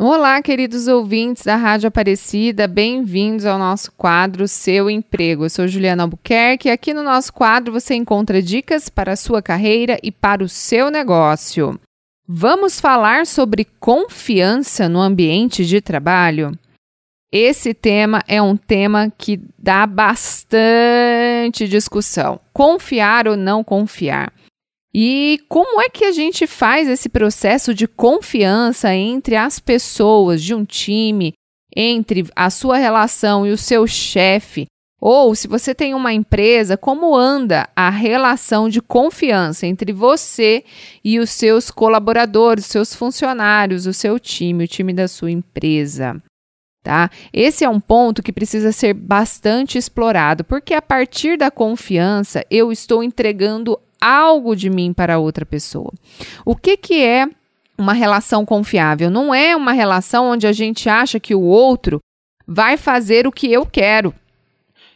Olá, queridos ouvintes da Rádio Aparecida, bem-vindos ao nosso quadro Seu Emprego. Eu sou Juliana Albuquerque e aqui no nosso quadro você encontra dicas para a sua carreira e para o seu negócio. Vamos falar sobre confiança no ambiente de trabalho? Esse tema é um tema que dá bastante discussão. Confiar ou não confiar? E como é que a gente faz esse processo de confiança entre as pessoas de um time, entre a sua relação e o seu chefe? Ou se você tem uma empresa, como anda a relação de confiança entre você e os seus colaboradores, seus funcionários, o seu time, o time da sua empresa? Tá? Esse é um ponto que precisa ser bastante explorado, porque a partir da confiança eu estou entregando algo de mim para outra pessoa. O que, que é uma relação confiável? Não é uma relação onde a gente acha que o outro vai fazer o que eu quero,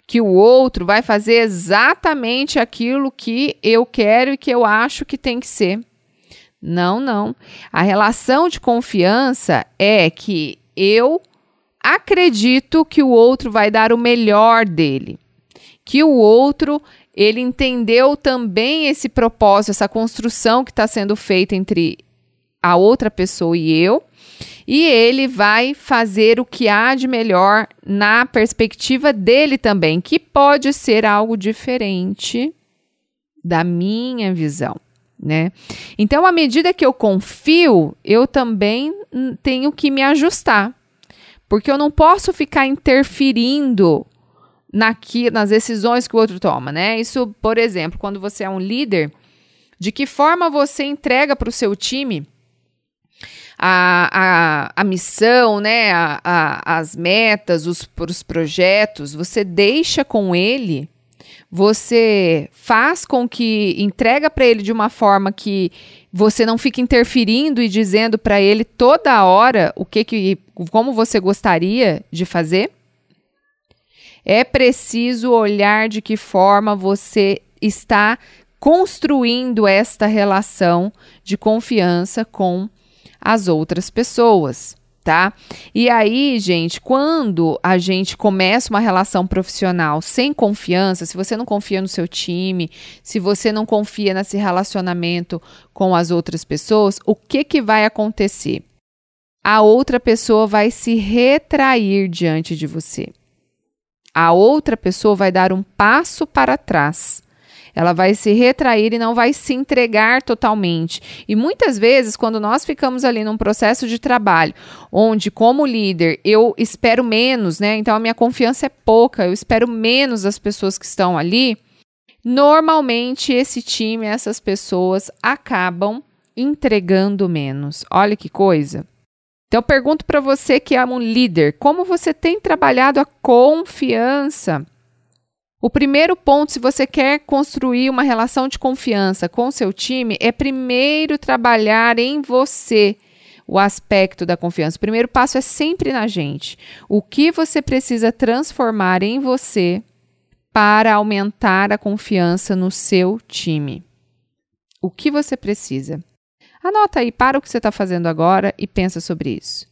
que o outro vai fazer exatamente aquilo que eu quero e que eu acho que tem que ser. Não, não. A relação de confiança é que eu acredito que o outro vai dar o melhor dele, que o outro ele entendeu também esse propósito, essa construção que está sendo feita entre a outra pessoa e eu, e ele vai fazer o que há de melhor na perspectiva dele também, que pode ser algo diferente da minha visão. Né? Então, à medida que eu confio, eu também tenho que me ajustar, porque eu não posso ficar interferindo naqui, nas decisões que o outro toma, né? Isso, por exemplo, quando você é um líder, de que forma você entrega para o seu time a, a, a missão, né? A, a, as metas, os, os projetos, você deixa com ele, você faz com que entrega para ele de uma forma que você não fica interferindo e dizendo para ele toda hora o que, que como você gostaria de fazer. É preciso olhar de que forma você está construindo esta relação de confiança com as outras pessoas, tá? E aí, gente, quando a gente começa uma relação profissional sem confiança, se você não confia no seu time, se você não confia nesse relacionamento com as outras pessoas, o que que vai acontecer? A outra pessoa vai se retrair diante de você a outra pessoa vai dar um passo para trás. Ela vai se retrair e não vai se entregar totalmente. E muitas vezes, quando nós ficamos ali num processo de trabalho, onde, como líder, eu espero menos, né? Então a minha confiança é pouca, eu espero menos das pessoas que estão ali. Normalmente, esse time, essas pessoas acabam entregando menos. Olha que coisa. Então, eu pergunto para você que é um líder, como você tem trabalhado a confiança? O primeiro ponto, se você quer construir uma relação de confiança com seu time, é primeiro trabalhar em você o aspecto da confiança. O primeiro passo é sempre na gente. O que você precisa transformar em você para aumentar a confiança no seu time? O que você precisa? Anota aí, para o que você está fazendo agora e pensa sobre isso.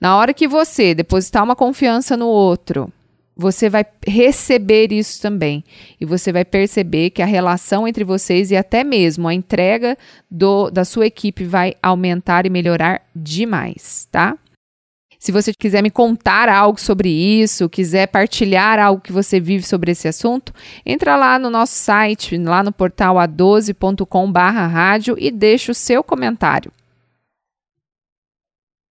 Na hora que você depositar uma confiança no outro, você vai receber isso também. E você vai perceber que a relação entre vocês e até mesmo a entrega do, da sua equipe vai aumentar e melhorar demais, tá? Se você quiser me contar algo sobre isso, quiser partilhar algo que você vive sobre esse assunto, entra lá no nosso site, lá no portal a12.com/rádio e deixa o seu comentário.